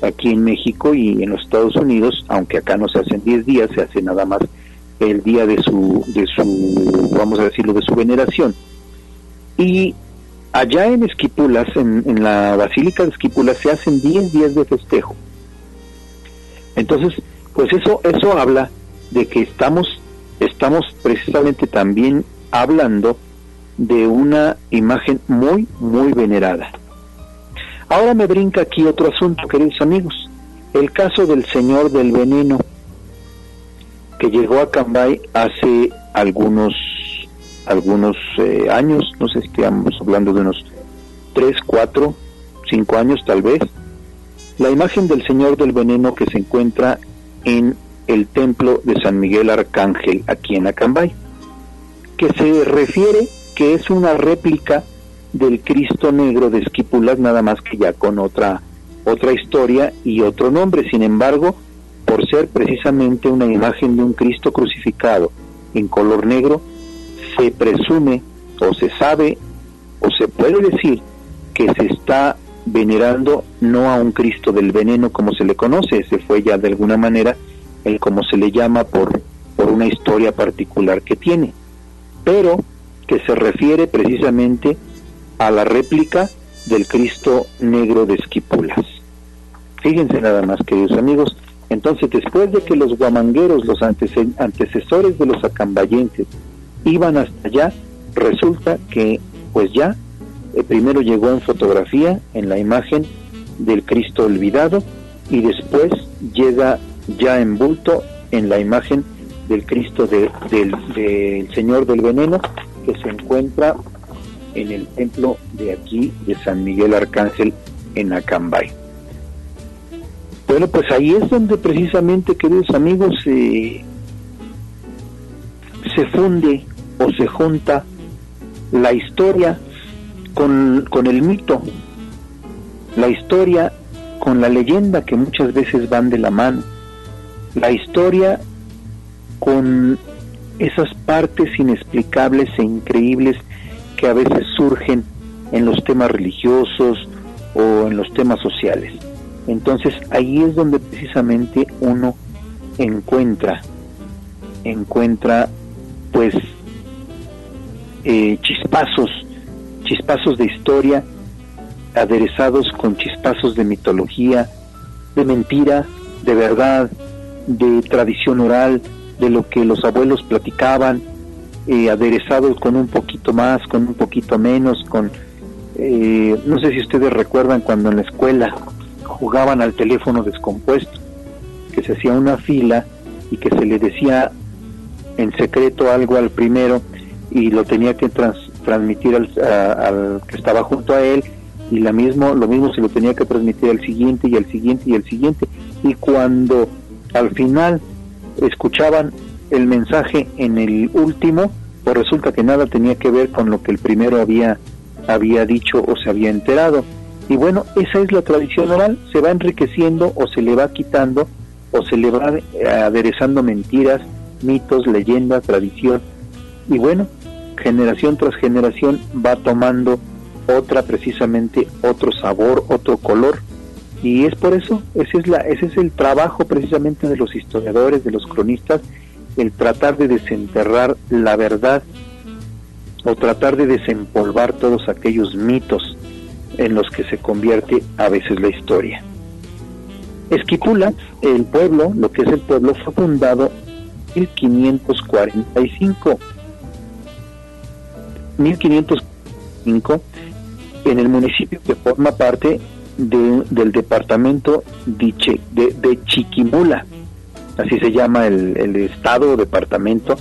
aquí en México y en los Estados Unidos, aunque acá no se hacen 10 días, se hace nada más el día de su, de su, vamos a decirlo, de su veneración. Y allá en Esquipulas, en, la Basílica de Esquipulas, se hacen 10 días de festejo. Entonces, pues eso, eso habla de que estamos, estamos precisamente también hablando de una imagen muy, muy venerada. Ahora me brinca aquí otro asunto, queridos amigos, el caso del Señor del Veneno, que llegó a Cambay hace algunos algunos eh, años, no sé si estamos hablando de unos 3, 4, 5 años tal vez, la imagen del Señor del Veneno que se encuentra en el templo de San Miguel Arcángel aquí en Acambay, que se refiere que es una réplica del Cristo Negro de Esquipulas, nada más que ya con otra, otra historia y otro nombre. Sin embargo, por ser precisamente una imagen de un Cristo crucificado en color negro, se presume o se sabe o se puede decir que se está venerando no a un Cristo del veneno como se le conoce, ese fue ya de alguna manera el como se le llama por, por una historia particular que tiene, pero que se refiere precisamente a la réplica del Cristo negro de Esquipulas. Fíjense nada más, queridos amigos, entonces después de que los guamangueros, los antecesores de los acambayenses, iban hasta allá, resulta que pues ya eh, primero llegó en fotografía, en la imagen del Cristo olvidado, y después llega ya en bulto en la imagen del Cristo del, del Señor del Veneno, que se encuentra en el templo de aquí de San Miguel Arcángel en Acambay. Bueno, pues ahí es donde precisamente, queridos amigos, se funde o se junta la historia con, con el mito, la historia con la leyenda que muchas veces van de la mano, la historia con esas partes inexplicables e increíbles que a veces surgen en los temas religiosos o en los temas sociales. Entonces ahí es donde precisamente uno encuentra, encuentra pues eh, chispazos, chispazos de historia aderezados con chispazos de mitología, de mentira, de verdad, de tradición oral, de lo que los abuelos platicaban, eh, aderezados con un poquito más, con un poquito menos, con... Eh, no sé si ustedes recuerdan cuando en la escuela jugaban al teléfono descompuesto, que se hacía una fila y que se le decía en secreto algo al primero y lo tenía que transmitir al, al, que estaba junto a él y la mismo, lo mismo se lo tenía que transmitir al siguiente y al siguiente y al siguiente. Y cuando al final escuchaban el mensaje en el último pues resulta que nada tenía que ver con lo que el primero había había dicho o se había enterado y bueno esa es la tradición oral se va enriqueciendo o se le va quitando o se le va aderezando mentiras mitos leyendas tradición. Y bueno generación tras generación va tomando otra precisamente otro sabor, otro color. Y es por eso, ese es la ese es el trabajo precisamente de los historiadores, de los cronistas, el tratar de desenterrar la verdad o tratar de desempolvar todos aquellos mitos en los que se convierte a veces la historia. Esquipula, el pueblo, lo que es el pueblo, fue fundado en 1545 1505 en el municipio que forma parte del departamento de, de, Chiquimula, así se llama el, el, estado o departamento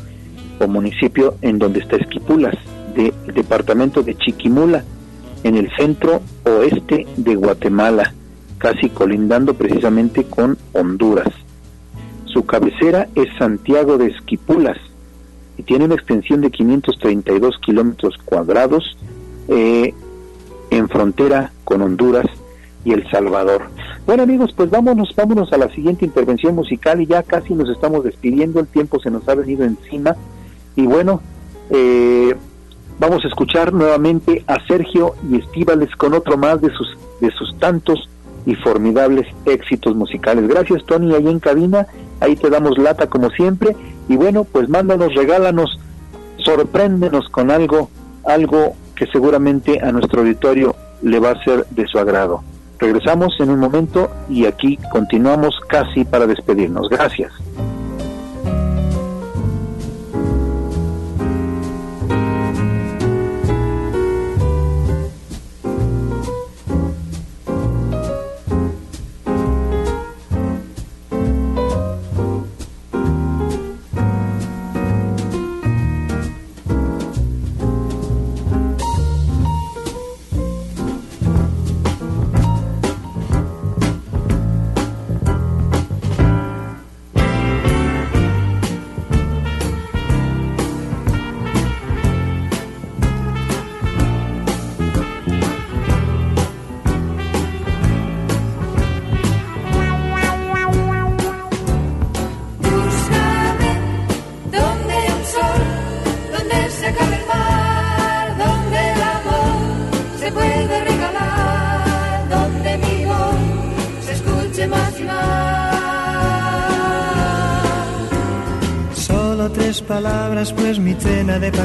o municipio en donde está Esquipulas, del departamento de Chiquimula, en el centro oeste de Guatemala, casi colindando precisamente con Honduras. Su cabecera es Santiago de Esquipulas, y tiene una extensión de 532 kilómetros cuadrados eh, en frontera con Honduras y El Salvador. Bueno amigos, pues vámonos, vámonos a la siguiente intervención musical y ya casi nos estamos despidiendo, el tiempo se nos ha venido encima y bueno, eh, vamos a escuchar nuevamente a Sergio y Estíbales con otro más de sus, de sus tantos y formidables éxitos musicales. Gracias Tony ahí en cabina, ahí te damos lata como siempre y bueno, pues mándanos, regálanos, sorpréndenos con algo, algo que seguramente a nuestro auditorio le va a ser de su agrado. Regresamos en un momento y aquí continuamos casi para despedirnos. Gracias. Pues mi cena de partir.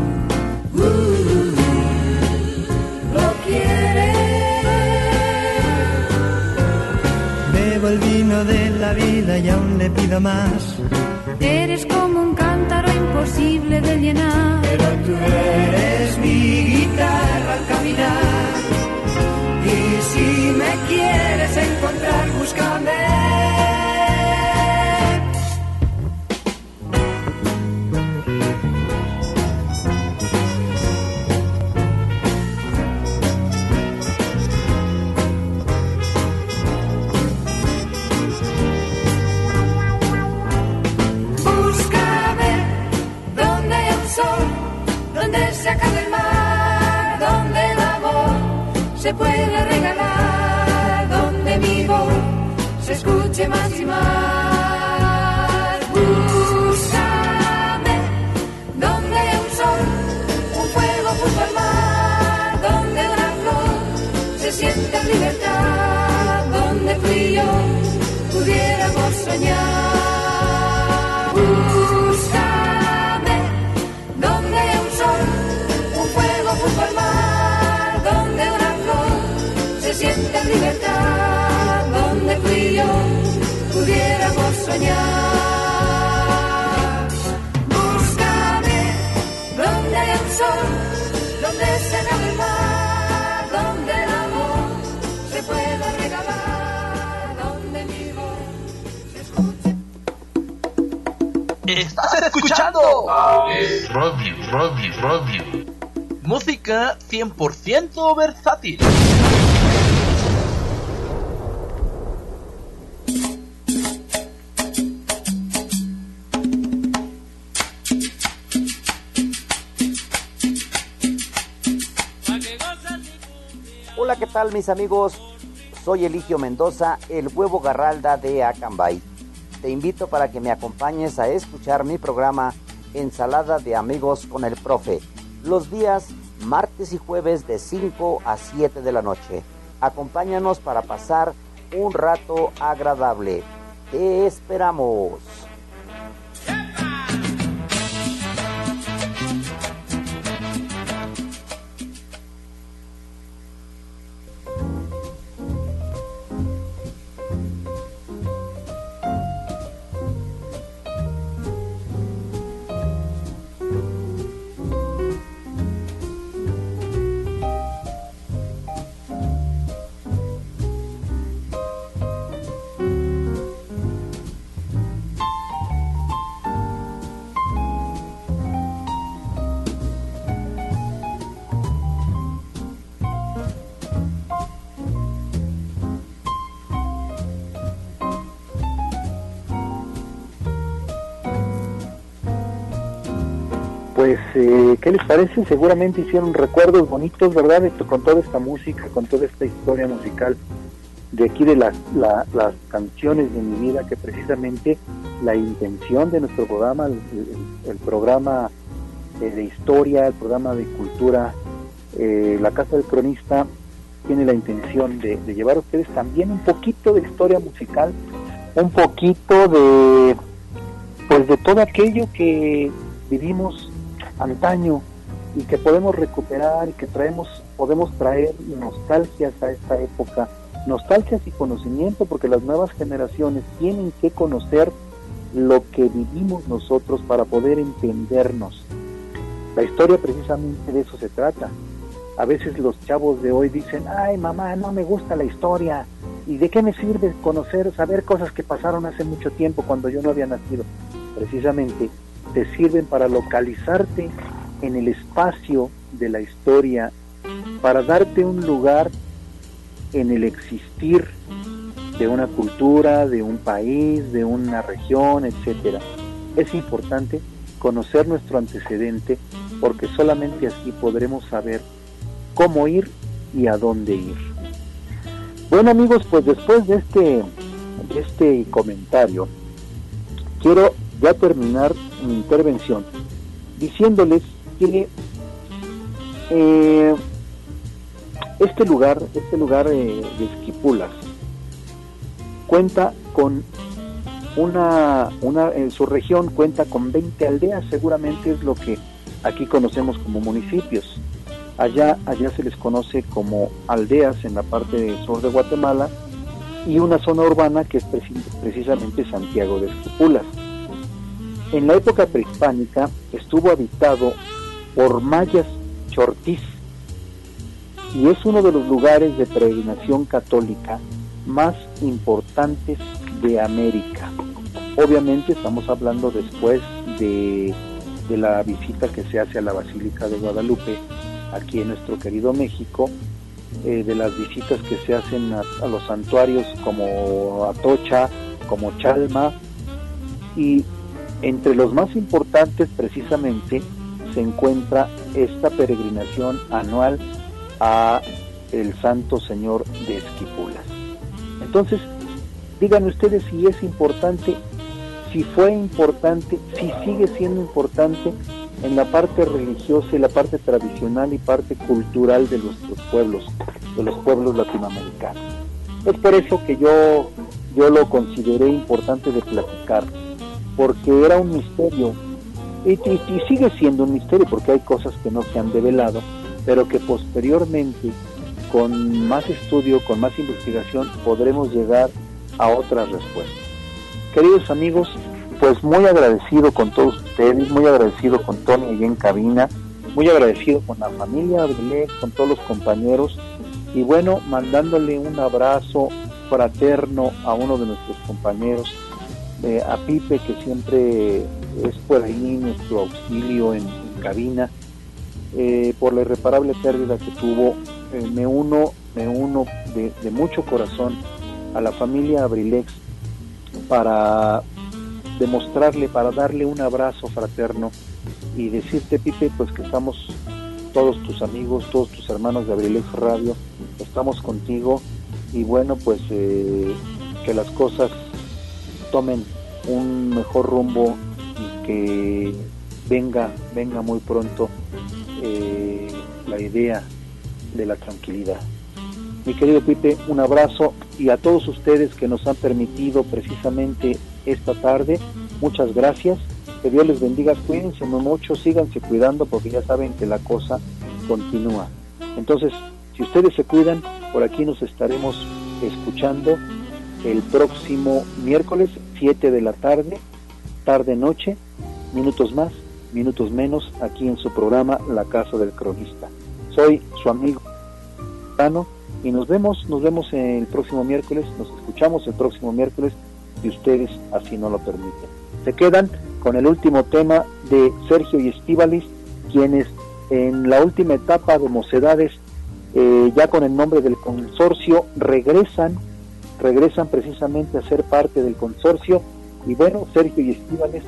el vino de la vida y aún le pido más. Eres como un cántaro imposible de llenar. Pero tú eres mi guitarra al caminar. Y si me quieres encontrar, búscame. Se puede regalar, donde mi voz se escuche más y más. Búscame, donde un sol, un fuego junto al mar, donde una flor se siente en libertad, donde y yo pudiéramos soñar. Siente libertad, donde tú y yo pudiéramos soñar. Búscame donde hay un sol, donde se acabe el mar, donde el amor se pueda regalar, donde mi voz se escuche. Estás escuchando Radio, Radio, Radio. Música 100% versátil. Tal mis amigos? Soy Eligio Mendoza, el huevo garralda de Acambay. Te invito para que me acompañes a escuchar mi programa Ensalada de Amigos con el Profe, los días martes y jueves de 5 a 7 de la noche. Acompáñanos para pasar un rato agradable. Te esperamos. ¿Qué les parece? Seguramente hicieron recuerdos bonitos, ¿verdad? Esto, con toda esta música, con toda esta historia musical de aquí de las, la- las canciones de mi vida, que precisamente la intención de nuestro programa, el, programa eh, de historia, el programa de cultura, eh, la Casa del Cronista, tiene la intención de, de llevar a ustedes también un poquito de historia musical, un poquito de, pues de todo aquello que vivimos antaño y que podemos recuperar y que traemos, podemos traer nostalgias a esta época, nostalgias y conocimiento, porque las nuevas generaciones tienen que conocer lo que vivimos nosotros para poder entendernos. La historia precisamente de eso se trata. A veces los chavos de hoy dicen, ay mamá, no me gusta la historia. ¿Y de qué me sirve conocer, saber cosas que pasaron hace mucho tiempo cuando yo no había nacido? Precisamente te sirven para localizarte en el espacio de la historia, para darte un lugar en el existir de una cultura, de un país, de una región, etcétera. Es importante conocer nuestro antecedente porque solamente así podremos saber cómo ir y a dónde ir. Bueno amigos, pues después de este, de este comentario, quiero ya terminar mi intervención diciéndoles que eh, este lugar, este lugar eh, de Esquipulas, cuenta con una, una, en su región cuenta con 20 aldeas, seguramente es lo que aquí conocemos como municipios. Allá, allá se les conoce como aldeas en la parte sur de Guatemala y una zona urbana que es preci- precisamente Santiago de Esquipulas. En la época prehispánica estuvo habitado por mayas chortís y es uno de los lugares de peregrinación católica más importantes de América. Obviamente estamos hablando después de, de la visita que se hace a la Basílica de Guadalupe, aquí en nuestro querido México, eh, de las visitas que se hacen a los santuarios como Atocha, como Chalma, y entre los más importantes precisamente se encuentra esta peregrinación anual a el Santo Señor de Esquipulas. Entonces, díganme ustedes si es importante, si fue importante, si sigue siendo importante en la parte religiosa y la parte tradicional y parte cultural de nuestros pueblos, de los pueblos latinoamericanos. Es por eso que yo, yo lo consideré importante de platicar, porque era un misterio, y, sigue siendo un misterio porque hay cosas que no se han develado, pero que posteriormente, con más estudio, con más investigación, podremos llegar a otras respuestas. Queridos amigos, pues muy agradecido con todos ustedes, muy agradecido con Tony allí en cabina, muy agradecido con la familia Abrilé, con todos los compañeros y bueno, mandándole un abrazo fraterno a uno de nuestros compañeros, eh, a Pipe que siempre es por ahí nuestro auxilio en, cabina, eh, por la irreparable pérdida que tuvo, eh, me uno, me uno de, de mucho corazón a la familia Abrilex para demostrarle, para darle un abrazo fraterno y decirte, Pipe, pues que estamos todos tus amigos, todos tus hermanos de Abrilex Radio, estamos contigo y bueno, pues que las cosas tomen un mejor rumbo y que venga, venga muy pronto eh, la idea de la tranquilidad. Mi querido Pipe, un abrazo y a todos ustedes que nos han permitido precisamente esta tarde, muchas gracias. Que Dios les bendiga, cuídense mucho, síganse cuidando porque ya saben que la cosa continúa. Entonces, si ustedes se cuidan, por aquí nos estaremos escuchando el próximo miércoles 7 de la tarde, tarde noche, minutos más, minutos menos, aquí en su programa La Casa del Cronista. Soy su amigo Tano y nos vemos, nos vemos el próximo miércoles, nos escuchamos el próximo miércoles y ustedes así no lo permiten. Se quedan con el último tema de Sergio y Estíbalis, quienes en la última etapa de Mocedades, eh, ya con el nombre del consorcio, regresan, regresan precisamente a ser parte del consorcio y bueno, Sergio y Estíbalis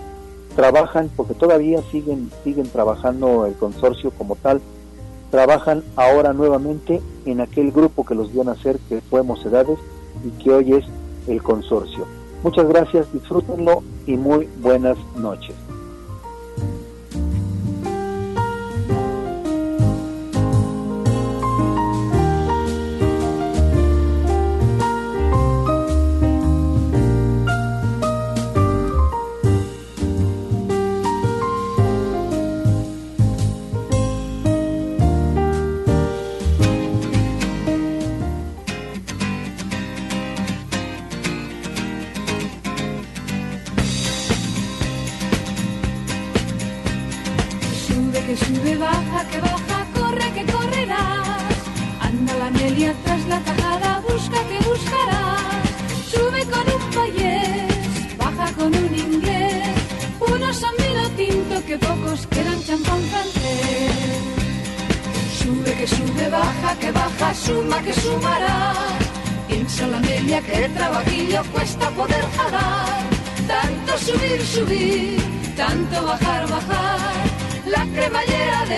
trabajan, porque todavía siguen, siguen trabajando el consorcio como tal, trabajan ahora nuevamente en aquel grupo que los dio a nacer, que fue Mocedades, y que hoy es el consorcio. Muchas gracias, disfrútenlo y muy buenas noches.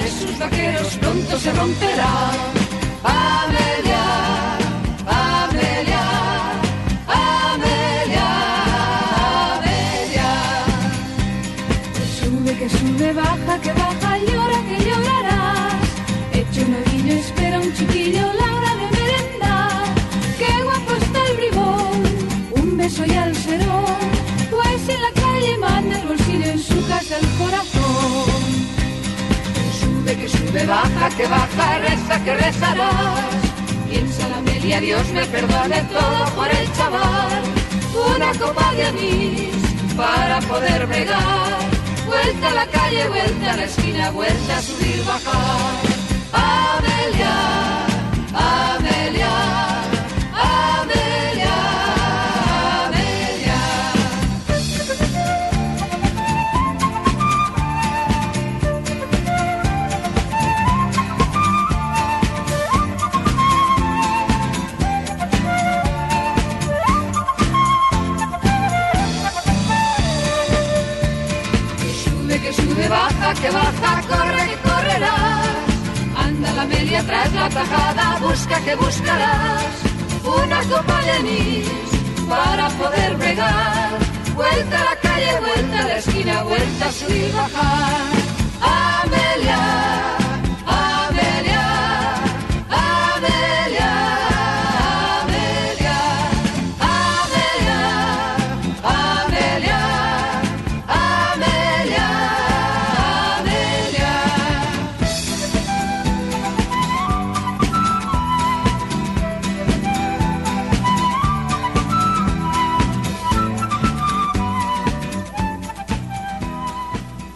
Sus vaqueros pronto se romperá. Amelia, Amelia, Amelia, Amelia. Sube que sube, baja que baja, llora que llorarás. Echa un orillo, espera un chiquillo, la hora de merendar. Qué guapo está el bribón, un beso y al serón. Pues en la calle manda el bolsillo, en su casa el corazón. Que sube, baja que baja, reza que rezarás. Piensa la media, Dios me perdone todo por el chaval. Una copa de anís para poder bregar. Vuelta a la calle, vuelta a la esquina, vuelta a subir, bajar. Amelia, Amelia, que baja, corre, que correrá. Anda la media tras la tajada, busca que buscarás una copa de anís para poder bregar. Vuelta a la calle, vuelta a la esquina, vuelta a subir, bajar. Amelia.